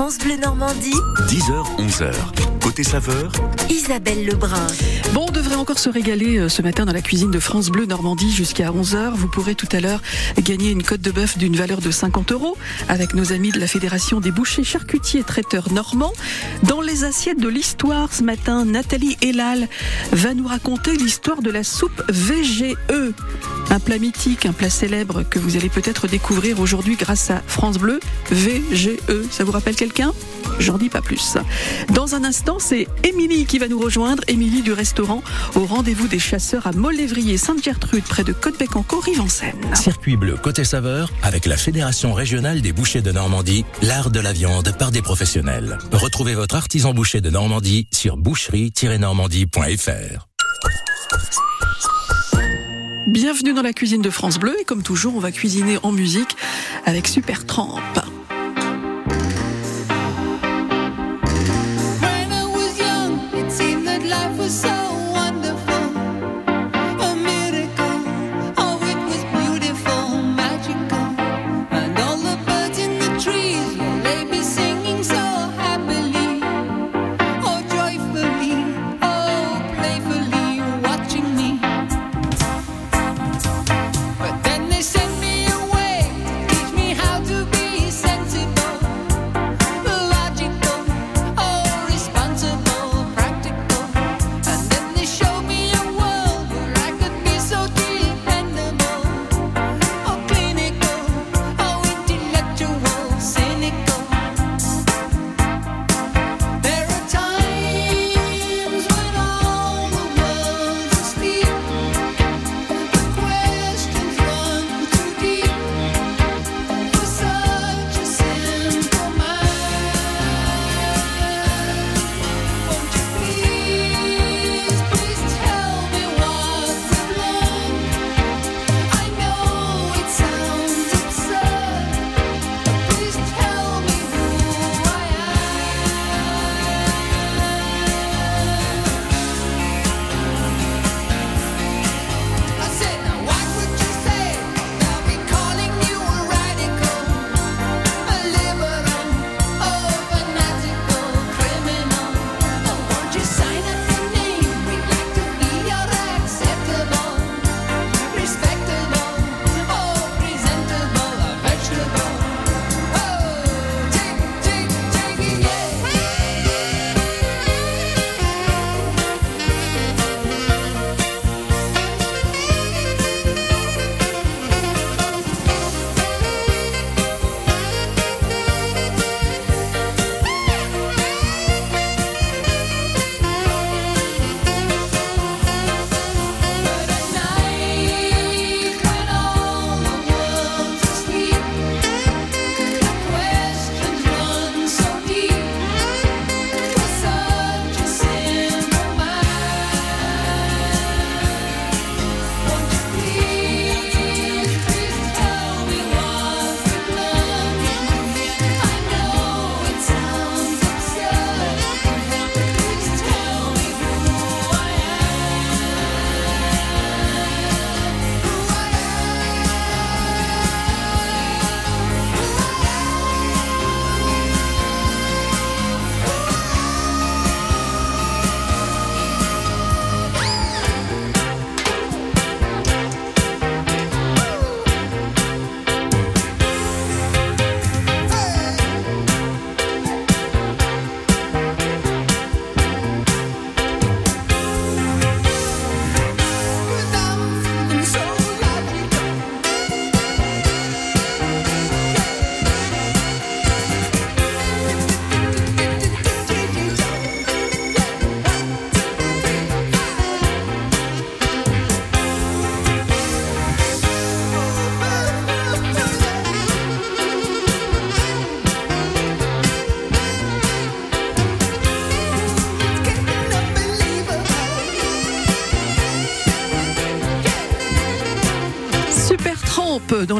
France Bleu Normandie, 10h-11h. Côté saveur, Isabelle Lebrun. Bon, on devrait encore se régaler euh, ce matin dans la cuisine de France Bleu Normandie jusqu'à 11h. Vous pourrez tout à l'heure gagner une côte de bœuf d'une valeur de 50 euros avec nos amis de la Fédération des bouchers, charcutiers et traiteurs normands. Dans les assiettes de l'histoire ce matin, Nathalie Elal va nous raconter l'histoire de la soupe VGE. Un plat mythique, un plat célèbre que vous allez peut-être découvrir aujourd'hui grâce à France Bleu VGE. Ça vous rappelle quelqu'un? J'en dis pas plus. Dans un instant, c'est Émilie qui va nous rejoindre. Émilie du restaurant au rendez-vous des chasseurs à Molévrier Sainte-Gertrude près de Côtebec en Rive-en-Seine. Circuit bleu côté saveur avec la Fédération régionale des bouchers de Normandie, l'art de la viande par des professionnels. Retrouvez votre artisan boucher de Normandie sur boucherie-normandie.fr. Bienvenue dans la cuisine de France Bleu et comme toujours, on va cuisiner en musique avec Super Tramp.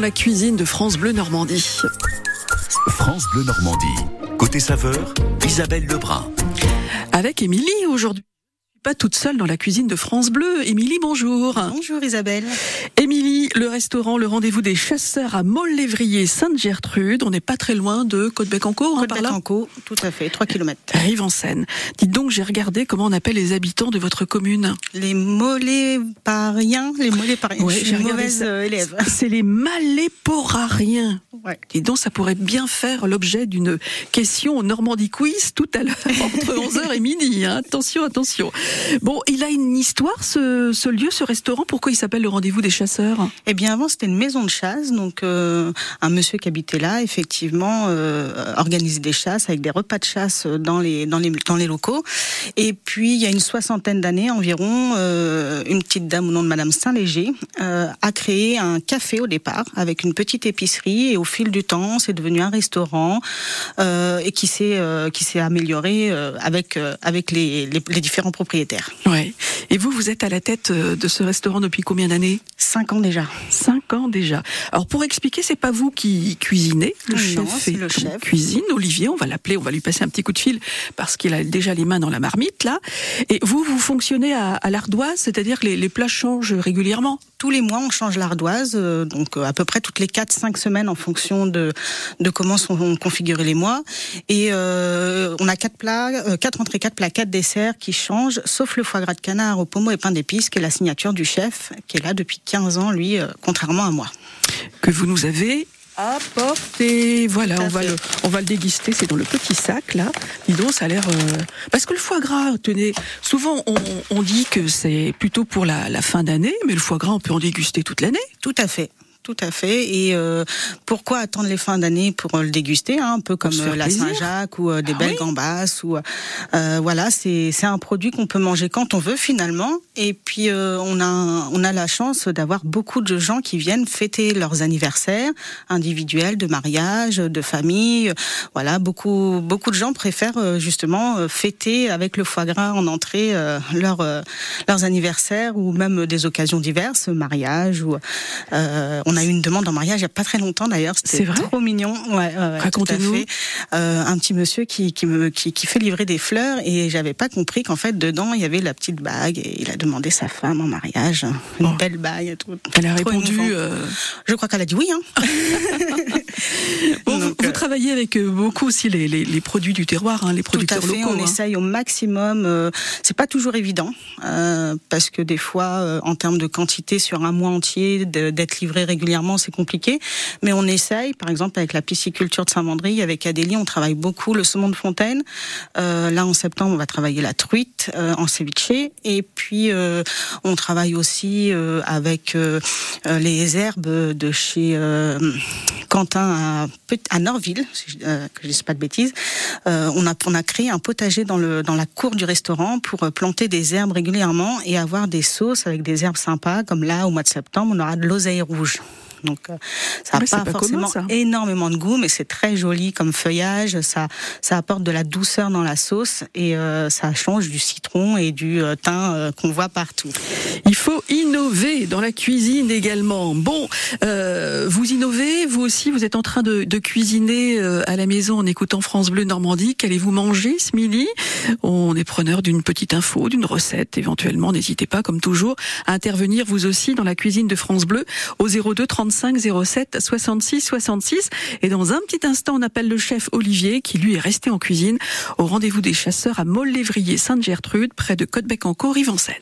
La cuisine de France Bleu Normandie. France Bleu Normandie. Côté saveur, Isabelle Lebrun. Avec Émilie aujourd'hui. Pas toute seule dans la cuisine de France Bleu. Émilie, bonjour. Bonjour Isabelle. Émilie, le restaurant Le Rendez-vous des Chasseurs à Montlévrier, Sainte-Gertrude. On n'est pas très loin de Côte-Bec-en-Caux, hein, par là Côte-Bec-en-Caux, tout à fait, 3 km. Arrive en Seine. Dites donc, j'ai regardé comment on appelle les habitants de votre commune. Les molépariens, les molépariens. Ouais, je suis j'ai une regardé mauvaise ça. euh, élève. C'est les maléporariens. Ouais. Et donc, ça pourrait bien faire l'objet d'une question au Normandie Quiz tout à l'heure, entre 11h et midi. hein. Attention, attention. Bon, il a une histoire, ce, lieu, ce restaurant. Pourquoi il s'appelle le Rendez-vous des Chasseurs? Eh bien, avant, c'était une maison de chasse. Donc, euh, un monsieur qui habitait là, effectivement, euh, organisait des chasses avec des repas de chasse dans les, dans les, dans les locaux. Et puis, il y a une soixantaine d'années environ, euh, une petite dame au nom de Madame Saint-Léger euh, a créé un café au départ avec une petite épicerie. Et au fil du temps, c'est devenu un restaurant euh, et qui s'est qui s'est amélioré avec avec les, les, les différents propriétaires. Ouais. Et vous, vous êtes à la tête euh, de ce restaurant depuis combien d'années? Cinq ans déjà. Cinq ans déjà. Alors pour expliquer, c'est pas vous qui cuisinez, le Non, chef est le chef. cuisine. Olivier, on va l'appeler, on va lui passer un petit coup de fil parce qu'il a déjà les mains dans la marmite là. Et vous, vous fonctionnez à, à l'ardoise, c'est-à-dire que les, les plats changent régulièrement? Tous les mois, on change l'ardoise, euh, donc euh, à peu près toutes les 4-5 semaines en fonction de, de comment sont configurés les mois. Et euh, on a quatre plats, quatre entrées, quatre plats, quatre desserts qui changent, sauf le foie gras de canard au pommeau et pain d'épices, qui est la signature du chef, qui est là depuis 15 ans, lui, contrairement à moi. que vous nous avez apporté. Voilà, Tout à on va le, on va le déguster. C'est dans le petit sac là. Dis donc, ça a l'air. euh, Parce que le foie gras, tenez, souvent on, on dit que c'est plutôt pour la, la fin d'année, mais le foie gras, on peut en déguster toute l'année. Tout à fait. Tout à fait. Et euh, pourquoi attendre les fins d'année pour euh, le déguster, hein, un peu comme euh, la. Saint-Jacques ou euh, des Ah belles oui. gambas ou euh, voilà, c'est c'est un produit qu'on peut manger quand on veut finalement. Et puis euh, on a on a la chance d'avoir beaucoup de gens qui viennent fêter leurs anniversaires individuels, de mariage, de famille. Voilà, beaucoup beaucoup de gens préfèrent euh, justement fêter avec le foie gras en entrée euh, leur, leurs anniversaires ou même des occasions diverses, mariage ou euh, on a eu une demande en mariage il y a pas très longtemps d'ailleurs, C'est c'était trop mignon. Ouais, ouais, Racontez-nous. Euh, un petit monsieur qui, qui me qui, qui fait livrer des fleurs et j'avais pas compris qu'en fait dedans il y avait la petite bague et il a demandé sa femme en mariage, une Oh. belle bague tout. Elle a répondu. euh, Je crois qu'elle a dit oui. Hein. bon, vous, Donc, vous euh, travaillez avec beaucoup aussi les, les, les produits du terroir, hein, les Tout à producteurs fait, locaux. on hein. essaye au maximum. euh, c'est pas toujours évident parce que des fois, en termes de quantité sur un mois entier, d'être livré régulièrement, c'est compliqué. Mais on essaye. Par exemple, avec la pisciculture de Saint-Mandry, avec Adélie, on travaille beaucoup le saumon de fontaine. Euh, là, en septembre, on va travailler la truite euh, en ceviche. Et puis, euh, on travaille aussi euh, avec euh, euh, les herbes de chez Quentin à, à Norville, si je, que je ne dis pas de bêtises. On, a, on a créé un potager dans, le, dans la cour du restaurant pour planter des herbes régulièrement et avoir des sauces avec des herbes sympas. Comme là, au mois de septembre, on aura de l'oseille rouge. Donc, euh, ça n'a pas, pas forcément commun, énormément de goût, mais c'est très joli comme feuillage. Ça, ça apporte de la douceur dans la sauce et euh, ça change du citron et du euh, thym euh, qu'on voit partout. Il faut innover dans la cuisine également. Bon, euh, vous innovez, vous aussi, vous êtes en train de, de cuisiner à la maison en écoutant France Bleu Normandie. Qu'allez-vous manger ce midi On est preneur d'une petite info, d'une recette éventuellement. N'hésitez pas, comme toujours, à intervenir vous aussi dans la cuisine de France Bleu au 02 35 07 66 66. Et dans un petit instant, on appelle le chef Olivier qui lui est resté en cuisine au rendez-vous des chasseurs à Montlévrier Sainte-Gertrude près de Côte-Bec-en-Caux, Rive-en-Seine.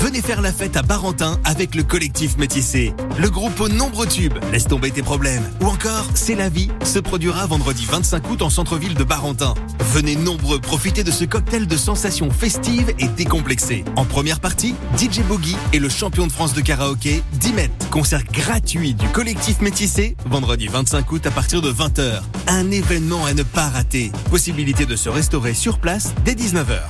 Venez faire la fête à Barentin avec le collectif Métissé. Le groupe aux nombreux tubes, laisse tomber tes problèmes. Ou encore, C'est la vie, se produira vendredi 25 août en centre-ville de Barentin. Venez nombreux profiter de ce cocktail de sensations festives et décomplexées. En première partie, DJ Boogie et le champion de France de karaoké, Dimet. Concert gratuit du collectif Métissé, vendredi 25 août à partir de 20h. Un événement à ne pas rater. Possibilité de se restaurer sur place dès 19h.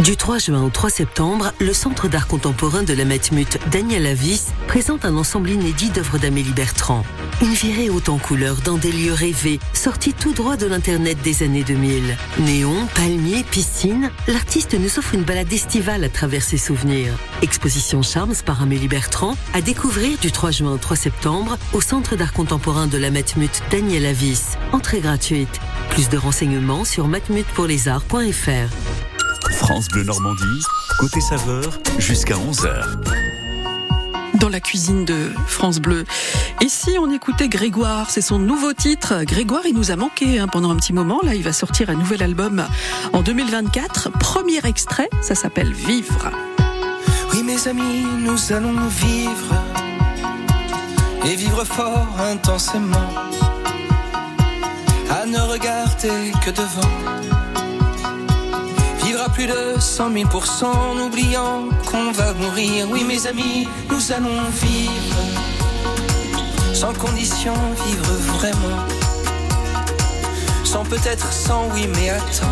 Du 3 juin au 3 septembre, le Centre d'art contemporain de la Matmut Daniel Avis présente un ensemble inédit d'œuvres d'Amélie Bertrand. Une virée haute en couleurs dans des lieux rêvés, sortis tout droit de l'Internet des années 2000. Néon, palmiers, piscine, l'artiste nous offre une balade estivale à travers ses souvenirs. Exposition Charms par Amélie Bertrand à découvrir du 3 juin au 3 septembre au Centre d'art contemporain de la Matmut Daniel Avis. Entrée gratuite. Plus de renseignements sur matmutpourlesarts.fr. France Bleu Normandie, côté saveur, jusqu'à 11h. dans la cuisine de France Bleu. Et si on écoutait Grégoire, c'est son nouveau titre. Grégoire, il nous a manqué hein, pendant un petit moment. Là, il va sortir un nouvel album en 2024. Premier extrait, ça s'appelle Vivre. Oui, mes amis, nous allons vivre et vivre fort intensément. À ne regarder que devant. Plus de 100 000% en oubliant qu'on va mourir. Oui, mes amis, nous allons vivre sans condition, vivre vraiment. Sans peut-être, sans oui, mais attends.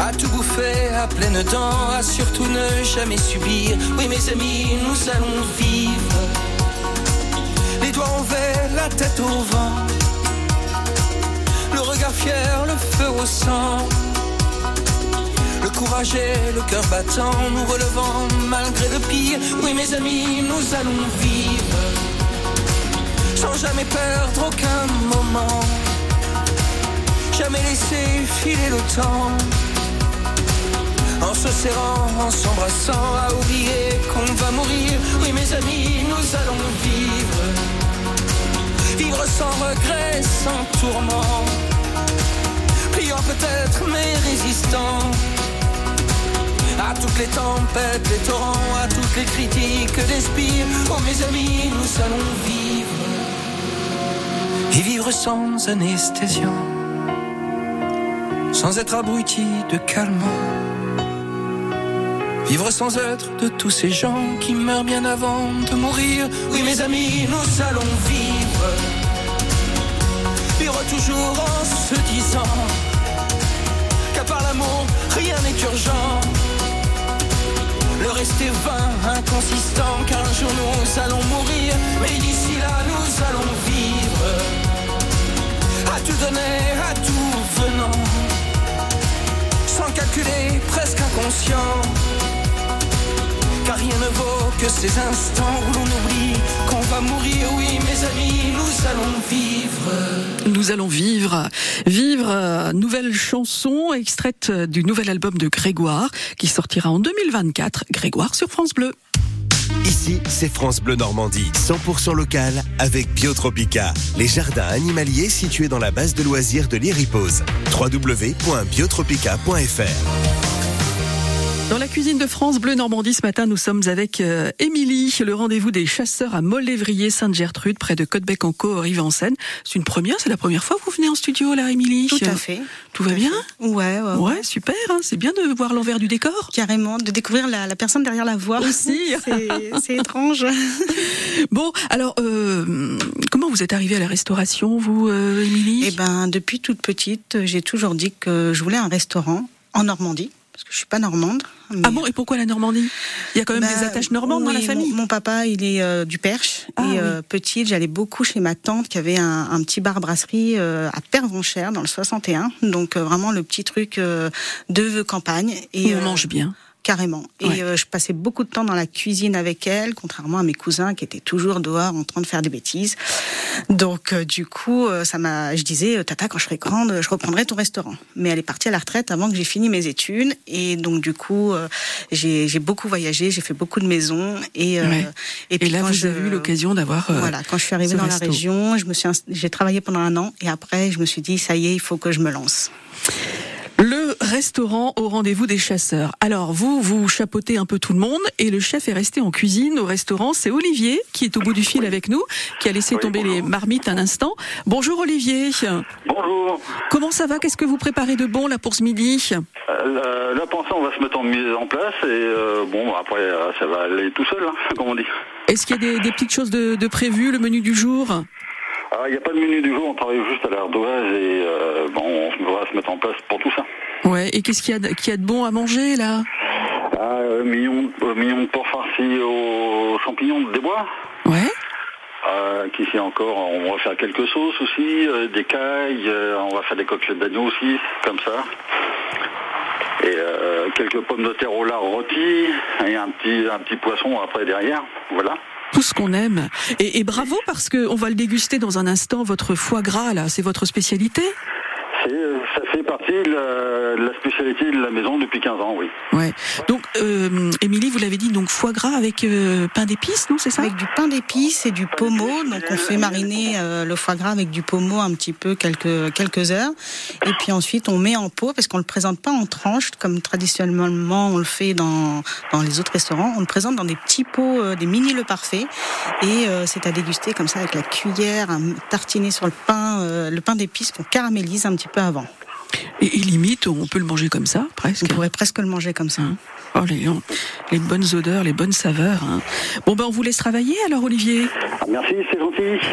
À tout bouffer à pleines dents, à surtout ne jamais subir. Oui, mes amis, nous allons vivre. Les doigts envers, la tête au vent. Le regard fier, le feu au sang. Le cœur battant, nous relevant malgré le pire. Oui, mes amis, nous allons vivre. Sans jamais perdre aucun moment. Jamais laisser filer le temps. En se serrant, en s'embrassant, à oublier qu'on va mourir. Oui, mes amis, nous allons vivre. Vivre sans regret, sans tourment. Pliant peut-être, mais résistant. À toutes les tempêtes, les torrents, à toutes les critiques d'espire. Oh, mes amis, nous allons vivre. Et vivre sans anesthésiant. Sans être abruti de calmant. Vivre sans être de tous ces gens qui meurent bien avant de mourir. Oui, mes amis, nous allons vivre. Vivre toujours en se disant qu'à part l'amour, rien n'est urgent. Le reste est vain, inconsistant, car un jour nous allons mourir. Mais d'ici là, nous allons vivre. À tout donner, à tout venant. Sans calculer, presque inconscient. Car rien ne vaut que ces instants où l'on oublie qu'on va mourir. Oui, mes amis, nous allons vivre. Nous allons vivre. Vivre, euh, nouvelle chanson extraite du nouvel album de Grégoire qui sortira en 2024. Grégoire sur France Bleu. Ici, c'est France Bleu Normandie, 100% local avec Biotropica, les jardins animaliers situés dans la base de loisirs de l'Iripose. www.biotropica.fr Dans la cuisine de France Bleu Normandie ce matin, nous sommes avec euh, Émilie, le rendez-vous des chasseurs à Molévrier Sainte-Gertrude, près de Côtebec-en-Caux, Rive-en-Seine. C'est une première, c'est la première fois que vous venez en studio là, Émilie Tout à fait. Tout va bien? Ouais, ouais, Ouais, super, hein, c'est bien de voir l'envers du décor? Carrément, de découvrir la, la personne derrière la voix Aussi. C'est- étrange. Bon, alors, euh, comment vous êtes arrivée à la restauration, vous, euh, Émilie? Eh ben, depuis toute petite, j'ai toujours dit que je voulais un restaurant en Normandie, je suis pas normande. mais- Ah bon, et pourquoi la Normandie? Il y a quand même Bah, des attaches normandes dans la famille Mon, mon papa, il est euh, du Perche. Ah, et oui. euh, petite, j'allais beaucoup chez ma tante qui avait un, un petit bar-brasserie euh, à Pervenchère dans le 61. Donc euh, vraiment le petit truc euh, de campagne. Et on mange bien. Carrément. Et Ouais. euh, je passais beaucoup de temps dans la cuisine avec elle, contrairement à mes cousins qui étaient toujours dehors en train de faire des bêtises. Donc euh, du coup, euh, ça m'a. Je disais, euh, Tata, quand je serai grande, je reprendrai ton restaurant. Mais elle est partie à la retraite avant que j'ai fini mes études, et donc du coup, euh, j'ai j'ai beaucoup voyagé, j'ai fait beaucoup de maisons, et euh, Ouais. et Et puis là, quand vous je- avez eu l'occasion d'avoir. euh, voilà, quand je suis arrivée dans la région, je me suis, j'ai travaillé pendant un an, et après, je me suis dit, ça y est, il faut que je me lance. Restaurant au rendez-vous des chasseurs. Alors, vous, vous chapeautez un peu tout le monde et le chef est resté en cuisine au restaurant. C'est Olivier qui est au bout du fil avec nous, qui a laissé tomber les marmites un instant. Bonjour Olivier. Bonjour. Comment ça va? Qu'est-ce que vous préparez de bon là pour ce midi? Euh, la, la pensée, on va se mettre en mise en place et euh, bon, après, euh, ça va aller tout seul, hein, comme on dit. Est-ce qu'il y a des, des petites choses de, de prévues, le menu du jour? Ah, Il n'y a pas de menu du jour, on travaille juste à l'ardoise et euh, bon, on va se mettre en place pour tout ça. Ouais. Et qu'est-ce qu'il y a, de- qu'il y a de bon à manger là? Ah, euh, millions, euh, de porc farcis aux champignons des bois. Ouais. Euh, Qu'ici encore, on va faire quelques sauces aussi, euh, des cailles, on va faire des côtelettes d'agneau aussi, comme ça. Et quelques pommes de terre au lard rôties, et un petit, un petit poisson après derrière. Voilà. Tout ce qu'on aime. Et, et bravo parce que on va le déguster dans un instant. Votre foie gras là, c'est votre spécialité? Euh, ça fait partie de la, de la spécialité de la maison depuis 15 ans, oui. Ouais. Donc, euh, Émilie, vous l'avez dit, donc foie gras avec euh, pain d'épices, non C'est ça? Avec du pain d'épices et du pommeau. Donc on fait mariner euh, le foie gras avec du pommeau un petit peu quelques, quelques heures. Et puis ensuite on met en pot parce qu'on le présente pas en tranches comme traditionnellement on le fait dans, dans les autres restaurants. On le présente dans des petits pots, euh, des mini le parfait. Et euh, c'est à déguster comme ça avec la cuillère, à tartiner sur le pain, euh, le pain d'épices qu'on caramélise un petit peu avant. et, et limite, on peut le manger comme ça, presque. On pourrait presque le manger comme ça. Hein. Oh, les, les bonnes odeurs, les bonnes saveurs. hein. Bon, ben, on vous laisse travailler alors, Olivier. Ah, Merci, c'est gentil.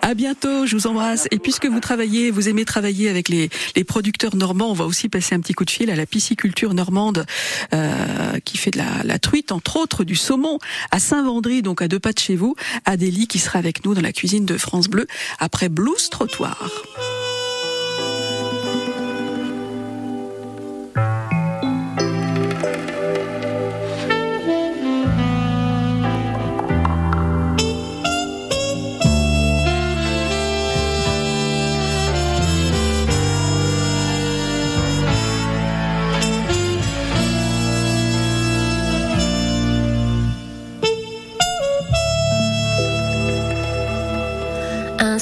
À bientôt, je vous embrasse. Et puisque vous travaillez, vous aimez travailler avec les, les producteurs normands, on va aussi passer un petit coup de fil à la pisciculture normande euh, qui fait de la, la truite, entre autres du saumon à Saint-Vendry, donc à deux pas de chez vous. Adélie qui sera avec nous dans la cuisine de France Bleu après Blues Trottoir.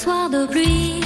Soir de pluie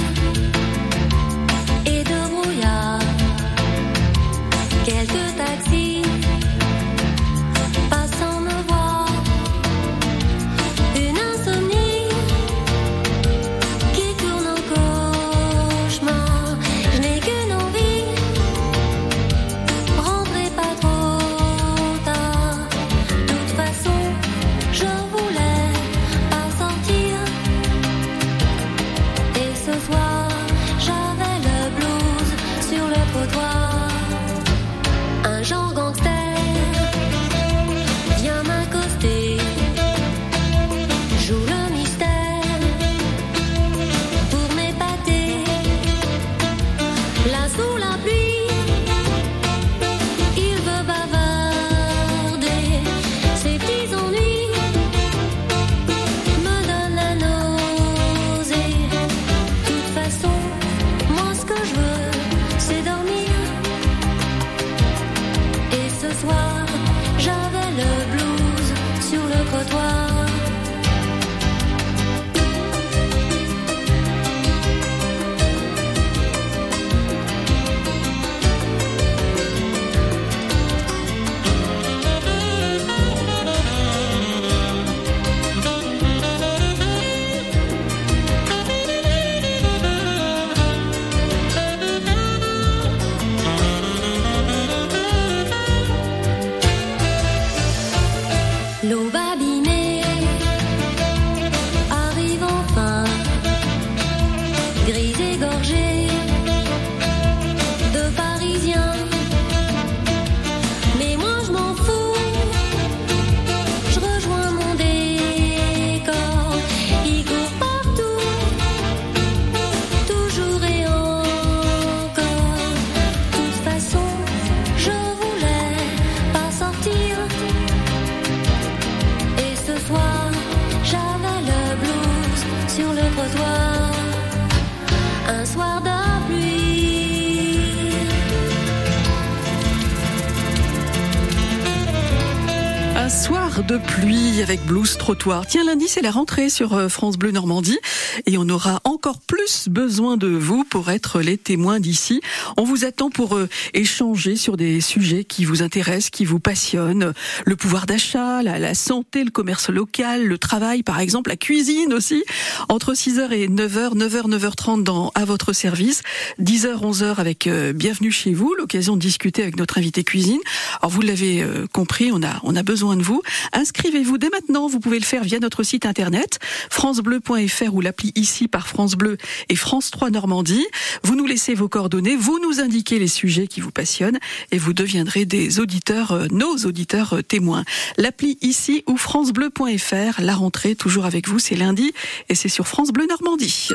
Tiens, lundi, c'est la rentrée sur euh, France Bleu Normandie. Et on aura encore plus besoin de vous pour être les témoins d'ici. On vous attend pour euh, échanger sur des sujets qui vous intéressent, qui vous passionnent. Le pouvoir d'achat, la, santé, le commerce local, le travail, par exemple, la cuisine aussi. Entre 6h et 9h, 9h, 9h30 dans À votre service. 10h, 11h avec euh, Bienvenue chez vous, l'occasion de discuter avec notre invité cuisine. Alors vous l'avez euh, compris, on a, on a besoin de vous. Inscrivez-vous dès maintenant. Vous pouvez le faire via notre site internet francebleu.fr ou l'appli ici par France Bleu et France 3 Normandie. Vous nous laissez vos coordonnées, vous nous indiquez les sujets qui vous passionnent et vous deviendrez des auditeurs, euh, nos auditeurs euh, témoins. L'appli ici ou francebleu.fr. La rentrée toujours avec vous, c'est lundi et c'est sur France Bleu Normandie.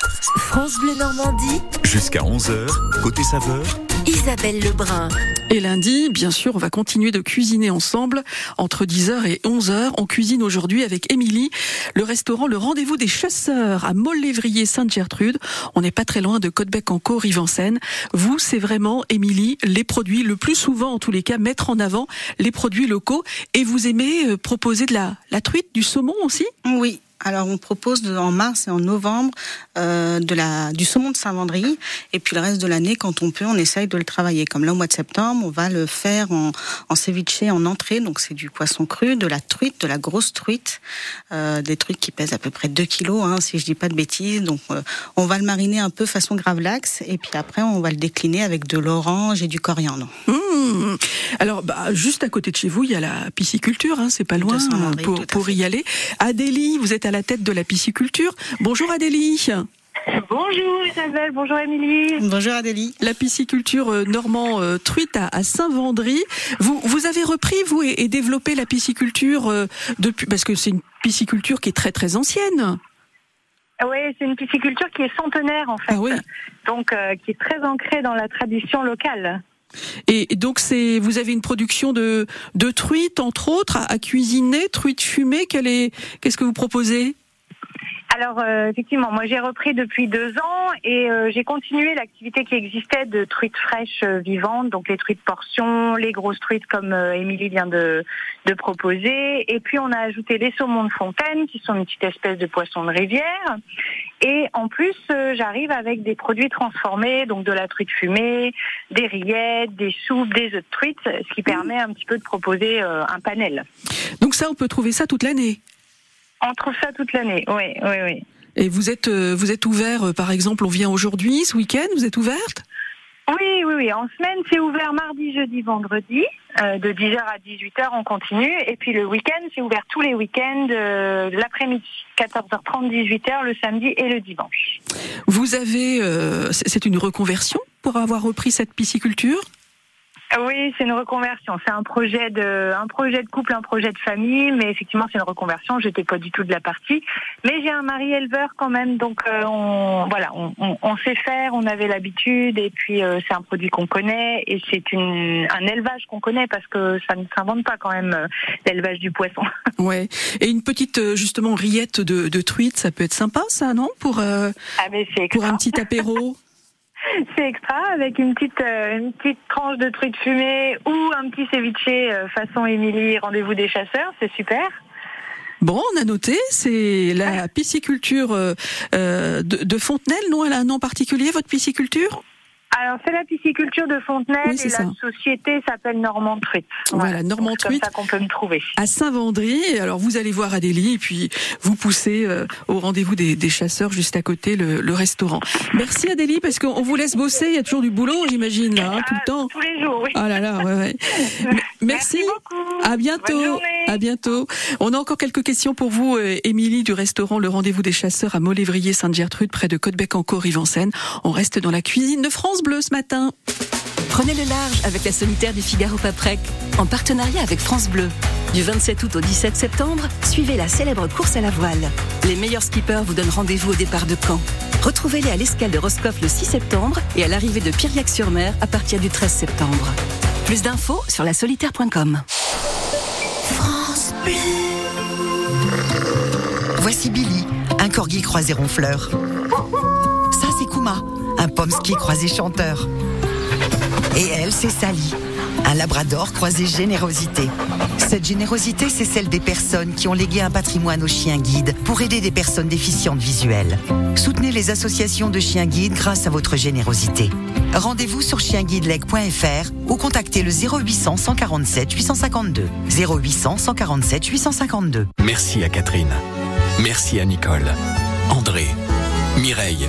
France Bleu Normandie, Jusqu'à 11h, côté saveur, Isabelle Lebrun. Et lundi, bien sûr, on va continuer de cuisiner ensemble entre 10h et 11h. On cuisine aujourd'hui avec Émilie, le restaurant Le Rendez-vous des Chasseurs à Montlévrier Sainte-Gertrude. On n'est pas très loin de Côtebec-en-Caux, Rive-en-Seine. Vous, c'est vraiment, Émilie, les produits, le plus souvent en tous les cas, mettre en avant les produits locaux. Et vous aimez euh, proposer de la, la truite, du saumon aussi? Oui. Alors on propose de- en mars et en novembre euh, de la du saumon de Saint-Vendry. Et puis le reste de l'année quand on peut on essaye de le travailler. Comme là au mois de septembre on va le faire en, en ceviche en entrée. Donc c'est du poisson cru de la truite de la grosse truite euh, des truites qui pèsent à peu près 2 kilos hein, si je dis pas de bêtises. Donc euh, on va le mariner un peu façon gravlax. Et puis après on va le décliner avec de l'orange et du coriandre. Mmh. Alors, bah, juste à côté de chez vous, il y a la pisciculture, hein, c'est pas loin Saint-Mandry, pour, pour y aller. Adélie, vous êtes à la tête de la pisciculture. Bonjour Adélie. Bonjour Isabelle, bonjour Émilie. bonjour Adélie La pisciculture euh, normand euh, truite à, à Saint-Vendry. Vous, vous avez repris, vous, et, et développé la pisciculture euh, depuis, parce que c'est une pisciculture qui est très très ancienne. Oui, c'est une pisciculture qui est centenaire en fait, Ah oui. donc euh, qui est très ancrée dans la tradition locale. Et donc c'est, vous avez une production de, de truite, entre autres, à, cuisiner, truite fumée. Quelle est, qu'est-ce que vous proposez? Alors euh, effectivement, moi j'ai repris depuis deux ans et euh, j'ai continué l'activité qui existait de truites fraîches euh, vivantes, donc les truites portions, les grosses truites comme Émilie vient de, de proposer, et puis on a ajouté les saumons de fontaine qui sont une petite espèce de poisson de rivière. Et en plus, j'arrive avec des produits transformés, donc de la truite fumée, des rillettes, des soupes, des œufs de truite, ce qui permet un petit peu de proposer un panel. Donc ça, on peut trouver ça toute l'année? On trouve ça toute l'année, oui, oui, oui. Et vous êtes, euh, vous êtes ouvert, euh, par exemple, on vient aujourd'hui, ce week-end, vous êtes ouverte? Oui, oui, oui. En semaine, c'est ouvert mardi, jeudi, vendredi, euh, de 10h à 18h, on continue. Et puis le week-end, c'est ouvert tous les week-ends, euh, l'après-midi, 14h30, 18h, le samedi et le dimanche. Vous avez, euh, c'est une reconversion pour avoir repris cette pisciculture? Oui, c'est une reconversion. C'est un projet de, un projet de couple, un projet de famille, mais effectivement, c'est une reconversion. J'étais pas du tout de la partie, mais j'ai un mari éleveur quand même, donc euh, on, voilà, on, on, on sait faire, on avait l'habitude, et puis euh, c'est un produit qu'on connaît, et c'est une, un élevage qu'on connaît parce que ça ne s'invente pas quand même euh, l'élevage du poisson. Ouais. Et une petite, euh, justement, rillette de, de truite, ça peut être sympa, ça, non? Pour, euh, Ah, pour un petit apéro? C'est extra avec une petite, euh, une petite tranche de truite fumée ou un petit ceviche euh, façon Émilie, rendez-vous des chasseurs, c'est super. Bon, on a noté, c'est la pisciculture euh, euh, de, de Fontenelle, non Elle a un nom particulier, votre pisciculture? Alors, c'est la pisciculture de Fontenelle Oui, et c'est la société s'appelle Normand Truite. Voilà, Normand Donc, C'est Truite. comme ça qu'on peut me trouver. à Saint-Vendry. Alors vous allez voir Adélie et puis vous poussez euh, au rendez-vous des, des chasseurs juste à côté le, le restaurant. Merci Adélie parce qu'on vous laisse bosser. Il y a toujours du boulot, j'imagine là, hein, tout le temps. Tous les jours, oui. Ah là là, ouais, ouais. M- Merci. beaucoup. À bientôt. À bientôt. On a encore quelques questions pour vous, euh, Émilie du restaurant Le Rendez-vous des Chasseurs à Molévrier Sainte-Gertrude, près de Côtebec-en-Caux, Rive-en-Seine. On reste dans la cuisine de France Bleu ce matin. Prenez le large avec la solitaire du Figaro Paprec, en partenariat avec France Bleu. Du 27 août au 17 septembre, suivez la célèbre course à la voile. Les meilleurs skippers vous donnent rendez-vous au départ de Caen. Retrouvez-les à l'escale de Roscoff le 6 septembre et à l'arrivée de Piriac-sur-Mer à partir du 13 septembre. Plus d'infos sur la solitaire.com. France Bleu. Voici Billy, un corgi croisé ronfleur. Ça, c'est Kuma, un pomsky croisé chanteur. Et elle, c'est Sally, un labrador croisé générosité. Cette générosité, c'est celle des personnes qui ont légué un patrimoine aux chiens guides pour aider des personnes déficientes visuelles. Soutenez les associations de chiens guides grâce à votre générosité. Rendez-vous sur chienguideleg.fr ou contactez le 0800 147 852. 0800 147 852. Merci à Catherine. Merci à Nicole, André, Mireille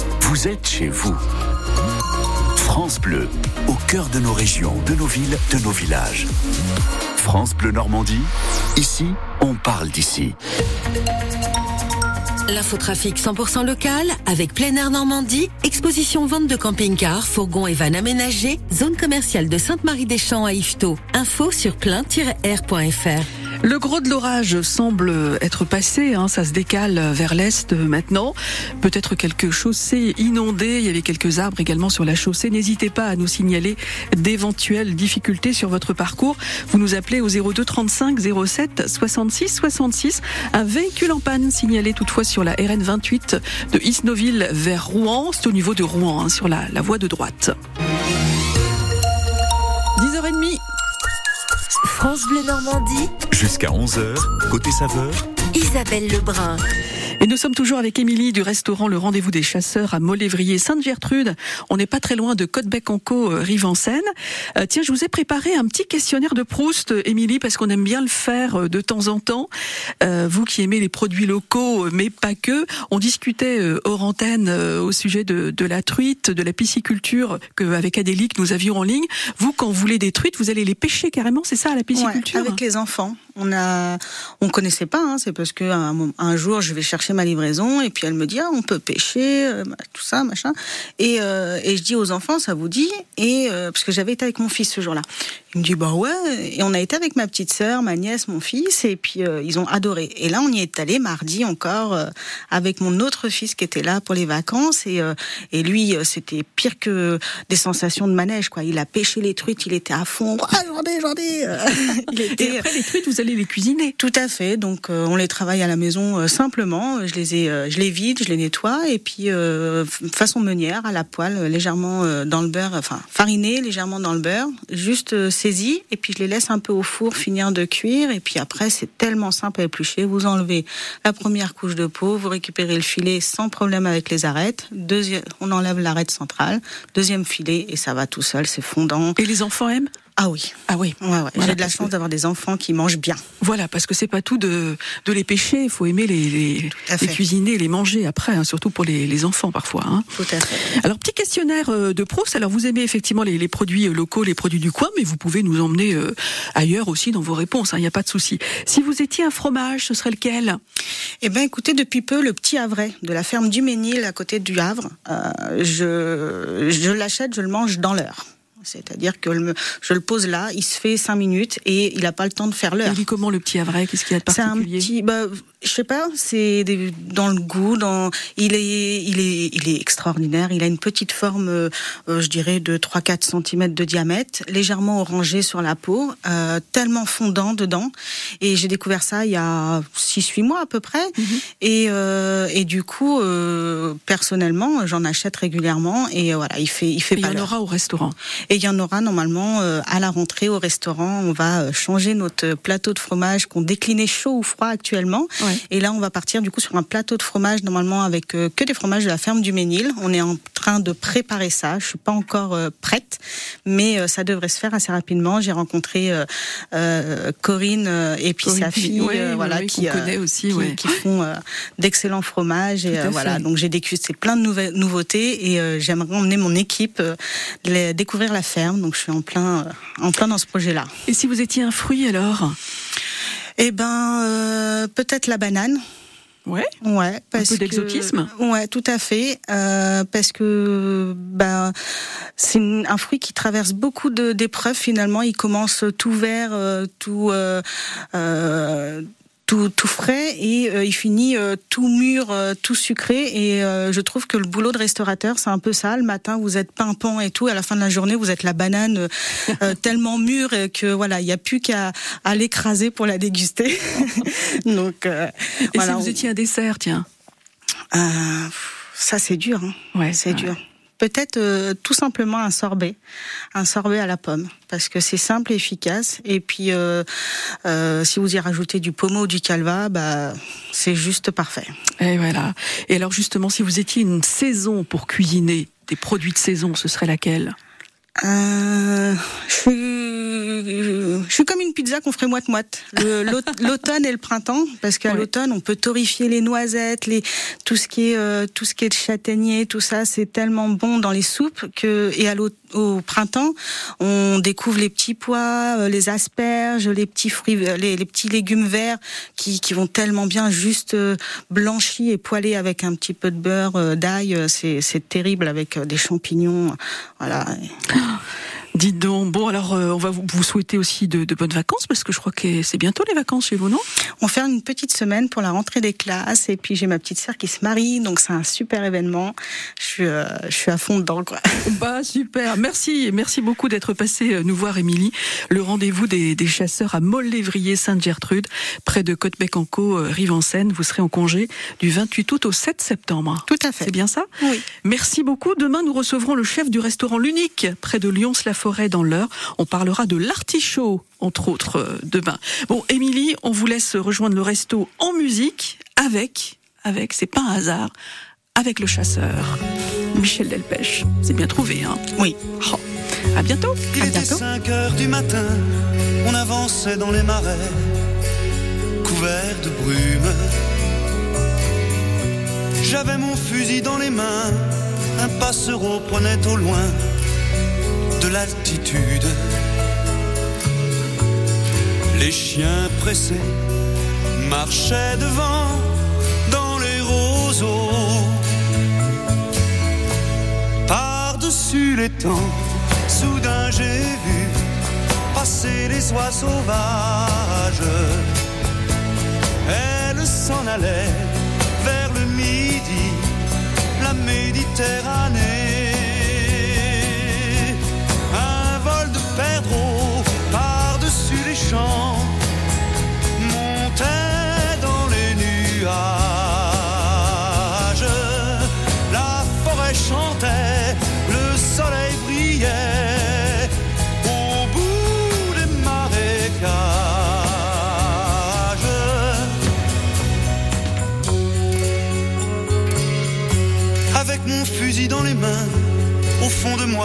Vous êtes chez vous. France Bleu, au cœur de nos régions, de nos villes, de nos villages. France Bleu Normandie, ici, on parle d'ici. L'infotrafic 100% local avec plein air Normandie, exposition vente de camping-cars, fourgons et vannes aménagés, zone commerciale de Sainte-Marie-des-Champs à Yvetot. Info sur plein-air.fr. Le gros de l'orage semble être passé, hein, ça se décale vers l'est maintenant. Peut-être quelques chaussées inondées, il y avait quelques arbres également sur la chaussée. N'hésitez pas à nous signaler d'éventuelles difficultés sur votre parcours. Vous nous appelez au 02 35 07 66 66. Un véhicule en panne signalé toutefois sur la RN 28 de Isnoville vers Rouen. C'est au niveau de Rouen, hein, sur la voie de droite. France Bleu Normandie, Jusqu'à 11h, côté saveur, Isabelle Lebrun. Et nous sommes toujours avec Émilie du restaurant Le Rendez-vous des Chasseurs à Molévrier Sainte-Gertrude. On n'est pas très loin de Côtebec-en-Caux, euh, rive en Seine. Euh, tiens, je vous ai préparé un petit questionnaire de Proust, euh, Émilie, parce qu'on aime bien le faire euh, de temps en temps. Euh, vous qui aimez les produits locaux, mais pas que. On discutait euh, hors antenne euh, au sujet de, de la truite, de la pisciculture que avec Adélie que nous avions en ligne. Vous, quand vous voulez des truites, vous allez les pêcher carrément, c'est ça, à la pisciculture? Ouais, avec les enfants. On a, on connaissait pas. Hein, c'est parce que un, jour, je vais chercher ma livraison et puis elle me dit ah, on peut pêcher, euh, tout ça, machin. Et, euh, et je dis aux enfants, ça vous dit? Et euh, parce que j'avais été avec mon fils ce jour-là. Il me dit bah ouais. Et on a été avec ma petite sœur, ma nièce, mon fils, et puis euh, ils ont adoré. Et là, on y est allé mardi encore euh, avec mon autre fils qui était là pour les vacances et euh, et lui, c'était pire que des sensations de manège quoi. Il a pêché les truites, il était à fond. Ah, j'en ai, j'en ai. euh, il était Et après, les truites, vous allez les cuisiner. tout à fait. Donc, euh, on les travaille à la maison euh, simplement. Je les ai, euh, je les vide, je les nettoie, et puis euh, façon meunière à la poêle, euh, légèrement euh, dans le beurre, enfin fariné, légèrement dans le beurre, juste saisi, et puis je les laisse un peu au four finir de cuire, et puis après c'est tellement simple à éplucher. Vous enlevez la première couche de peau, vous récupérez le filet sans problème avec les arêtes. Deuxième, on enlève l'arête centrale, deuxième filet, et ça va tout seul, c'est fondant. Et les enfants aiment? Ah oui. Ah oui. Ouais, ouais. Voilà, J'ai de la chance d'avoir des enfants qui mangent bien. Voilà, parce que c'est pas tout de, de les pêcher, il faut aimer les, les, les cuisiner, les manger après, hein, surtout pour les, les enfants parfois. hein. Tout à fait. Alors, petit questionnaire euh, de Proust. Alors, vous aimez effectivement les, les produits euh, locaux, les produits du coin, mais vous pouvez nous emmener euh, ailleurs aussi dans vos réponses, hein, il n'y a pas de souci. Si vous étiez un fromage, ce serait lequel? Eh bien, écoutez, depuis peu, le petit Havrais de la ferme du Ménil à côté du Havre, euh, je, je l'achète, je le mange dans l'heure. C'est-à-dire que je le pose là, il se fait cinq minutes et il n'a pas le temps de faire l'heure. Il comment le petit Havrais Qu'est-ce qu'il y a de C'est un particulier? petit, bah, je sais pas, c'est dans le goût, dans, il est, il est, il est extraordinaire. Il a une petite forme, euh, euh, je dirais, de 3-4 cm de diamètre, légèrement orangé sur la peau, euh, tellement fondant dedans. Et j'ai découvert ça il y a 6-8 mois à peu près. Et, euh, et du coup, personnellement, j'en achète régulièrement. Et voilà, il fait, il fait Et il y en aura au restaurant? Et il y en aura normalement euh, à la rentrée au restaurant. On va euh, changer notre plateau de fromage qu'on déclinait chaud ou froid actuellement. Et là, on va partir du coup sur un plateau de fromage normalement avec euh, que des fromages de la ferme du Ménil. On est en train de préparer ça. Je suis pas encore euh, prête, mais euh, ça devrait se faire assez rapidement. J'ai rencontré euh, Corinne et puis Corinne sa fille, voilà, qui, aussi, qui, ouais. qui font d'excellents fromages. Et voilà, donc j'ai dégusté plein de nouvelles nouveautés et j'aimerais emmener mon équipe les- découvrir la ferme. Donc je suis en plein, en plein dans ce projet-là. Et si vous étiez un fruit alors? Eh ben, euh, peut-être la banane. Ouais. Ouais. Parce peu d'exotisme Ouais, tout à fait. Euh, parce que ben c'est un fruit qui traverse beaucoup de- d'épreuves finalement. Il commence tout vert, euh, tout. euh, euh, tout, tout frais et euh, il finit euh, tout mûr, euh, tout sucré. Et je trouve que le boulot de restaurateur, c'est un peu ça. Le matin, vous êtes pimpant et tout. À la fin de la journée, vous êtes la banane tellement mûre que voilà, il n'y a plus qu'à à l'écraser pour la déguster. Donc Et voilà, si vous on- étiez un dessert, tiens? Ça c'est dur. Hein. Ouais, c'est ouais. dur. Peut-être euh, tout simplement un sorbet, un sorbet à la pomme, parce que c'est simple et efficace. Et puis, euh, euh, si vous y rajoutez du pommeau ou du calva, bah, c'est juste parfait. Et voilà. Et alors justement, si vous étiez une saison pour cuisiner des produits de saison, ce serait laquelle? Euh, je, suis, je suis comme une pizza qu'on ferait moite-moite. L'automne et le printemps, parce qu'à l'automne, on peut torréfier les noisettes, les, tout ce qui est, euh, tout ce qui est de châtaignier, tout ça, c'est tellement bon dans les soupes que, et à l'au- au printemps, on découvre les petits pois, euh, les asperges, les petits fruits, euh, les, petits légumes verts qui, qui vont tellement bien, juste euh, blanchis et poêlés avec un petit peu de beurre, d'ail. C'est, terrible avec des champignons. Voilà. Dites donc, bon alors euh, on va vous, souhaiter aussi de, de bonnes vacances parce que je crois que c'est bientôt les vacances chez vous, non? On fait une petite semaine pour la rentrée des classes et puis j'ai ma petite sœur qui se marie, donc c'est un super événement. Je suis, euh, je suis à fond dedans, quoi. Bah super, merci, merci beaucoup d'être passé euh, nous voir, Émilie. Le rendez-vous des, des chasseurs à Molle-Lévrier, Sainte-Gertrude, près de Côtebec-en-Caux, euh, Rive-en-Seine. Vous serez en congé du 28 août au 7 septembre. Tout à fait. C'est bien ça? Oui. Merci beaucoup. Demain, nous recevrons le chef du restaurant L'Unique, près de Lyons-la-Forêt, dans l'Eure. On parlera de l'artichaut, entre autres, euh, demain. Bon, Émilie, on vous laisse rejoindre le resto en musique avec, avec, c'est pas un hasard, avec le chasseur, Michel Delpech. C'est bien trouvé, hein Oui. Oh. À bientôt. Il à était bientôt. 5 heures du matin, on avançait dans les marais, couverts de brume. J'avais mon fusil dans les mains, un passereau prenait au loin de l'altitude. Les chiens pressés marchaient devant dans les roseaux. Par-dessus les temps, soudain j'ai vu passer les oies sauvages. Elles s'en allaient vers le midi, la Méditerranée.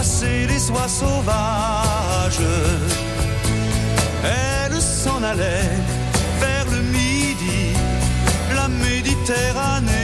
passer les oies sauvages. Elles s'en allaient vers le midi, la Méditerranée.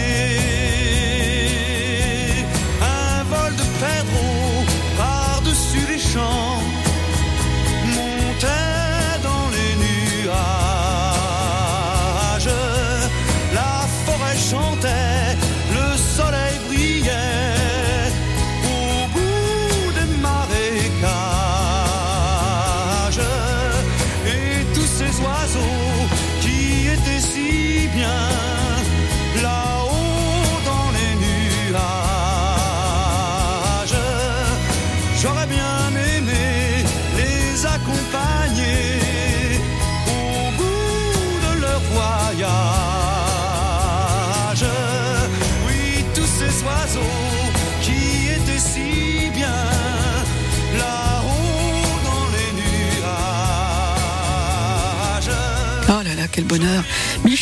Bonheur.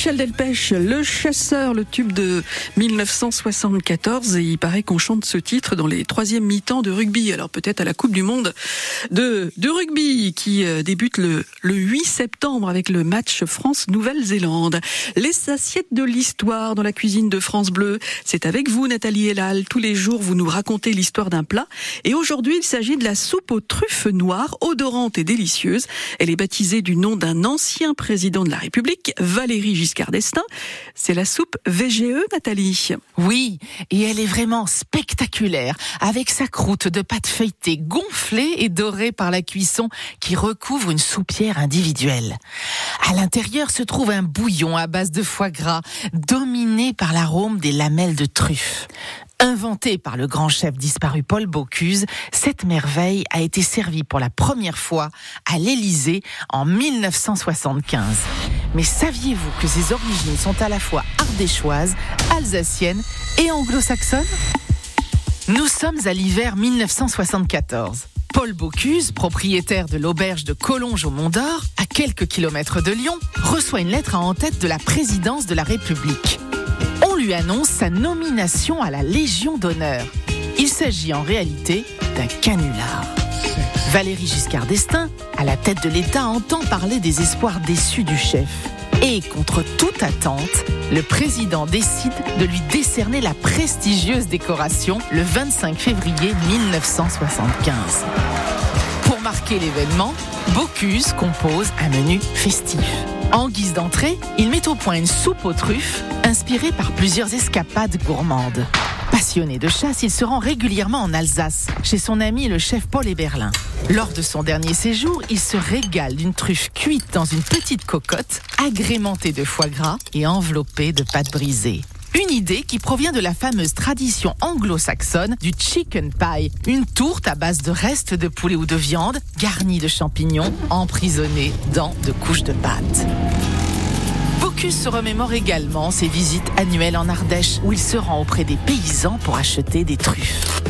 Michel Delpech, le chasseur, le tube de 1974. Et il paraît qu'on chante ce titre dans les troisièmes mi-temps de rugby. Alors peut-être à la Coupe du Monde de, rugby qui euh, débute le, le 8 septembre avec le match France-Nouvelle-Zélande. Les assiettes de l'histoire dans la cuisine de France Bleu. C'est avec vous, Nathalie Elal. Tous les jours, vous nous racontez l'histoire d'un plat. Et aujourd'hui, il s'agit de la soupe aux truffes noires, odorante et délicieuse. Elle est baptisée du nom d'un ancien président de la République République, Valérie C'est la soupe VGE, Nathalie. Oui, et elle est vraiment spectaculaire, avec sa croûte de pâte feuilletée gonflée et dorée par la cuisson qui recouvre une soupière individuelle. À l'intérieur se trouve un bouillon à base de foie gras, dominé par l'arôme des lamelles de truffe. Inventée par le grand chef disparu Paul Bocuse, cette merveille a été servie pour la première fois à l'Élysée en 1975. Mais saviez-vous que ses origines sont à la fois ardéchoises, alsaciennes et anglo-saxonnes? Nous sommes à l'hiver 1974. Paul Bocuse, propriétaire de l'auberge de Collonges au Mont d'Or, à quelques kilomètres de Lyon, reçoit une lettre en tête de la présidence de la République. On lui annonce sa nomination à la Légion d'honneur. Il s'agit en réalité d'un canular. Valérie Giscard d'Estaing, à la tête de l'État, entend parler des espoirs déçus du chef. Et contre toute attente, le président décide de lui décerner la prestigieuse décoration le 25 février 1975. Marquer l'événement, Bocuse compose un menu festif. En guise d'entrée, il met au point une soupe aux truffes inspirée par plusieurs escapades gourmandes. Passionné de chasse, il se rend régulièrement en Alsace, chez son ami le chef Paul Héberlin. Lors de son dernier séjour, il se régale d'une truffe cuite dans une petite cocotte, agrémentée de foie gras et enveloppée de pâte brisée. Une idée qui provient de la fameuse tradition anglo-saxonne du chicken pie, une tourte à base de restes de poulet ou de viande, garnie de champignons, emprisonnés dans de couches de pâte. Bocuse se remémore également ses visites annuelles en Ardèche, où il se rend auprès des paysans pour acheter des truffes.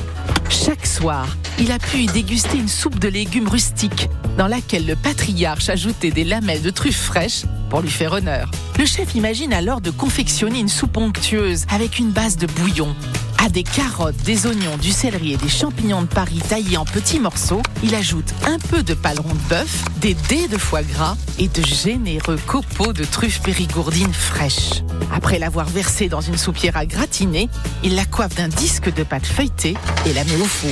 Chaque soir, il a pu y déguster une soupe de légumes rustiques, dans laquelle le patriarche ajoutait des lamelles de truffes fraîches pour lui faire honneur. Le chef imagine alors de confectionner une soupe onctueuse avec une base de bouillon. À des carottes, des oignons, du céleri et des champignons de Paris taillés en petits morceaux, il ajoute un peu de paleron de bœuf, des dés de foie gras et de généreux copeaux de truffes périgourdines fraîches. Après l'avoir versée dans une soupière à gratiner, il la coiffe d'un disque de pâte feuilletée et la met au four.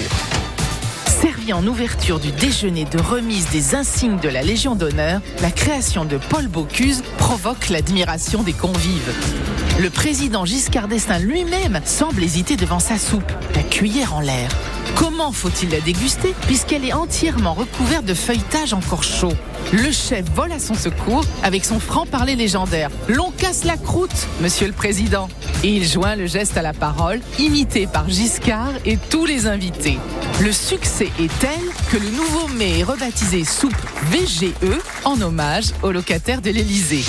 Servi en ouverture du déjeuner de remise des insignes de la Légion d'honneur, la création de Paul Bocuse provoque l'admiration des convives. Le président Giscard d'Estaing lui-même semble hésiter devant sa soupe, la cuillère en l'air. Comment faut-il la déguster puisqu'elle est entièrement recouverte de feuilletage encore chaud? Le chef vole à son secours avec son franc-parler légendaire. L'on casse la croûte, monsieur le président. Et il joint le geste à la parole, imité par Giscard et tous les invités. Le succès est tel que le nouveau mets est rebaptisé soupe VGE en hommage aux locataires de l'Élysée.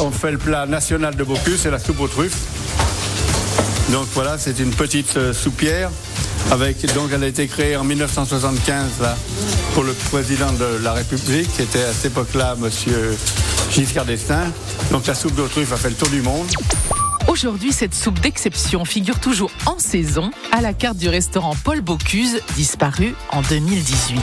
On fait le plat national de Bocuse, c'est la soupe aux truffes. Donc voilà, c'est une petite euh, soupière. Avec, donc elle a été créée en 1975 là, pour le président de la République, qui était à cette époque-là Monsieur Giscard d'Estaing. Donc la soupe aux truffes a fait le tour du monde. Aujourd'hui, cette soupe d'exception figure toujours en saison à la carte du restaurant Paul Bocuse, disparu en 2018.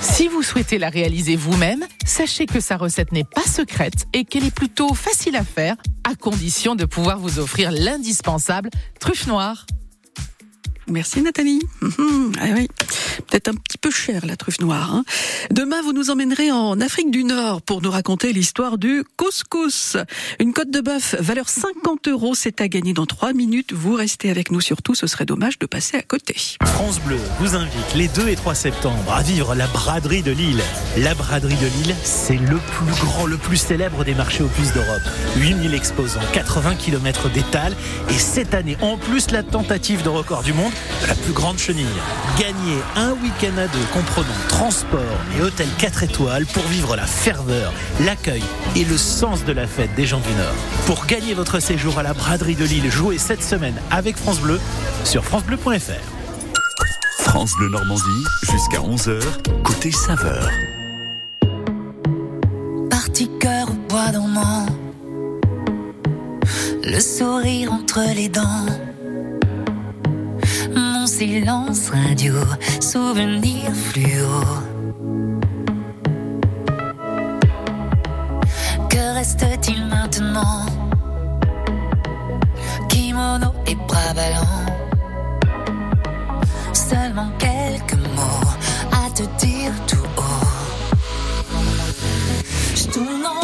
Si vous souhaitez la réaliser vous-même, sachez que sa recette n'est pas secrète et qu'elle est plutôt facile à faire, à condition de pouvoir vous offrir l'indispensable truffe noire. Merci Nathalie. Mhm, ah oui. Peut-être un petit peu cher la truffe noire. hein. Demain, vous nous emmènerez en Afrique du Nord pour nous raconter l'histoire du couscous. Une côte de bœuf valeur 50 euros, c'est à gagner dans 3 minutes. Vous restez avec nous surtout, ce serait dommage de passer à côté. France Bleu vous invite les 2 et 3 septembre à vivre la braderie de Lille. La braderie de Lille, c'est le plus grand, le plus célèbre des marchés opus d'Europe. 8000 exposants, 80 km d'étal et cette année, en plus, la tentative de record du monde de la plus grande chenille. Gagnez un week-end à deux comprenant transport et hôtel 4 étoiles pour vivre la ferveur, l'accueil et le sens de la fête des gens du Nord. Pour gagner votre séjour à la braderie de Lille, jouez cette semaine avec France Bleu sur francebleu.fr. France Bleu Normandie, jusqu'à 11h, côté saveur. Parti cœur au bois dormant, le sourire entre les dents. Silence radio, souvenir fluo. Que reste-t-il maintenant? Kimono et bras ballants. Seulement quelques mots à te dire tout haut. Je tourne en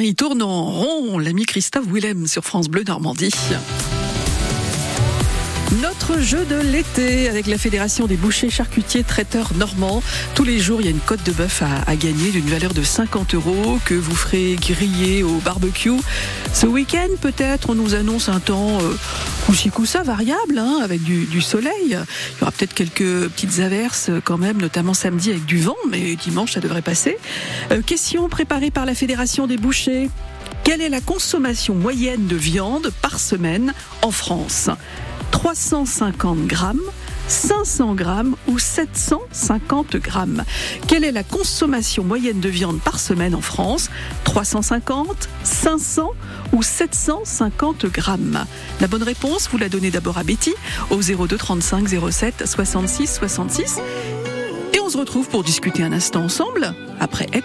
Il tourne en rond, l'ami Christophe Willem sur France Bleu Normandie. Notre jeu de l'été avec la Fédération des bouchers charcutiers traiteurs normands. Tous les jours, il y a une côte de bœuf à, gagner d'une valeur de 50 euros que vous ferez griller au barbecue. Ce week-end, peut-être, on nous annonce un temps euh, coussa variable, hein, avec du, du soleil. Il y aura peut-être quelques petites averses euh, quand même, notamment samedi avec du vent, mais dimanche, ça devrait passer. Euh, question préparée par la Fédération des bouchers. Quelle est la consommation moyenne de viande par semaine en France? 350 grammes 500 grammes ou 750 grammes. Quelle est la consommation moyenne de viande par semaine en France? 350, 500 ou 750 grammes? La bonne réponse, vous la donnez d'abord à Betty au 02 35 07 66 66. Et on se retrouve pour discuter un instant ensemble après Ed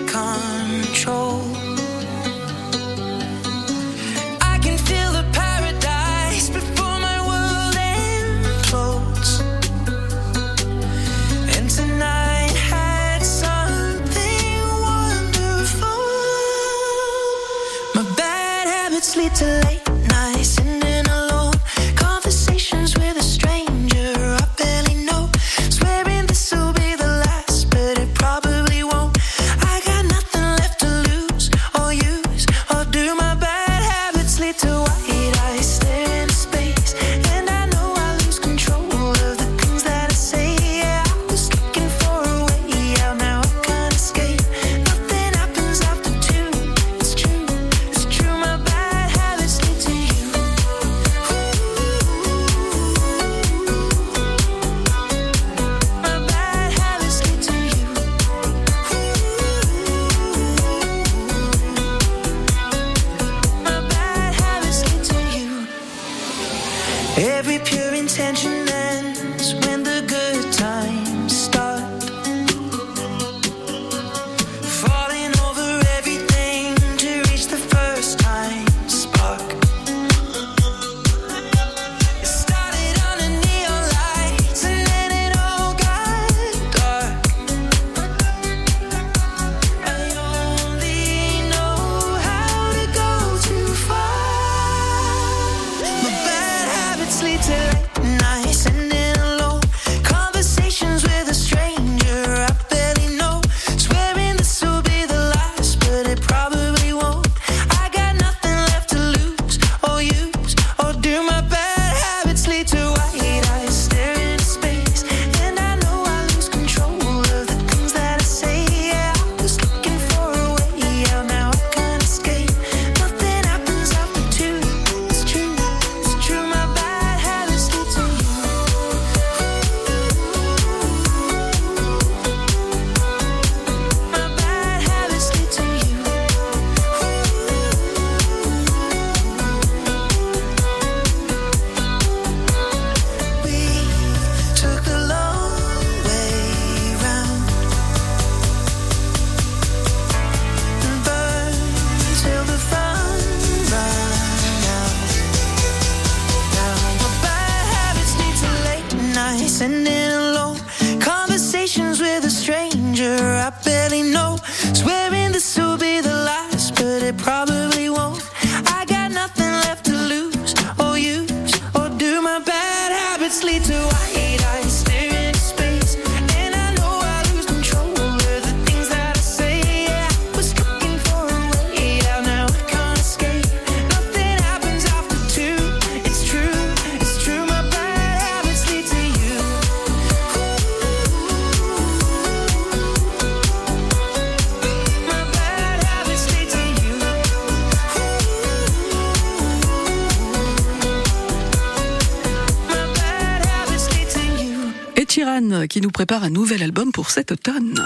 nous prépare un nouvel album pour cet automne.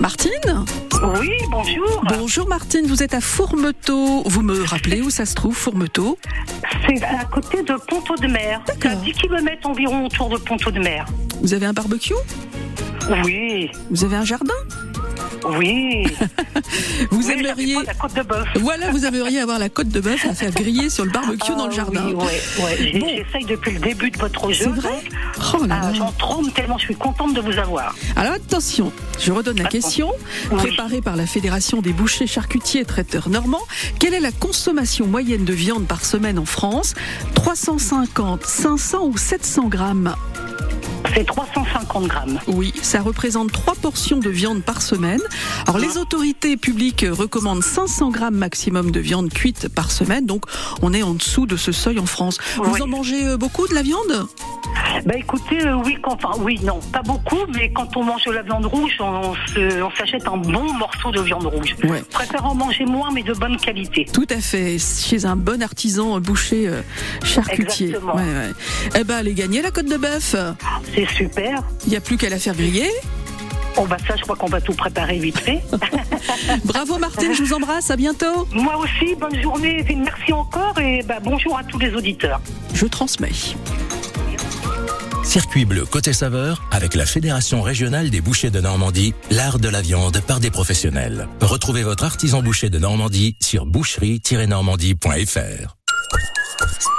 Martine Oui, bonjour. Bonjour Martine, vous êtes à Fourmeteau. Vous me rappelez où ça se trouve, Fourmeteau? C'est à côté de Ponto de Mer. C'est à 10 km environ autour de Ponto de Mer. Vous avez un barbecue? Oui. Vous avez un jardin? Oui. Vous Oui, aimeriez j'habite pas la côte de bœuf. Voilà, vous aimeriez avoir la côte de bœuf à faire griller sur le barbecue dans le jardin. Ah Oui, ouais, ouais. Bon. J'essaye depuis le début de votre jeu. C'est vrai donc, Oh ah. J'en trompe tellement je suis contente de vous avoir. Alors attention, je redonne la question. Préparée par la Fédération des bouchers, charcutiers et traiteurs normands, quelle est la consommation moyenne de viande par semaine en France? 350, 500 ou 700 grammes? C'est 350 grammes. Oui, ça représente trois portions de viande par semaine. Alors les autorités publiques recommandent 500 grammes maximum de viande cuite par semaine, donc on est en dessous de ce seuil en France. Vous Oui. en mangez euh, beaucoup de la viande? Bah écoutez, euh, oui, quand, enfin, oui, non, pas beaucoup, mais quand on mange de la viande rouge, on, s'achète un bon morceau de viande rouge. Ouais. En manger moins, mais de bonne qualité. Tout à fait, chez un bon artisan euh, boucher euh, charcutier. Exactement. Ouais, ouais. Eh ben, elle est gagnée la côte de bœuf. C'est super. Il n'y a plus qu'à la faire griller. Oh bah ça, je crois qu'on va tout préparer vite fait. Bravo Martine, je vous embrasse, à bientôt. Moi aussi, bonne journée, et merci encore et bah, bonjour à tous les auditeurs. Je transmets. Circuit bleu côté saveur avec la Fédération régionale des bouchers de Normandie, l'art de la viande par des professionnels. Retrouvez votre artisan boucher de Normandie sur boucherie-normandie.fr.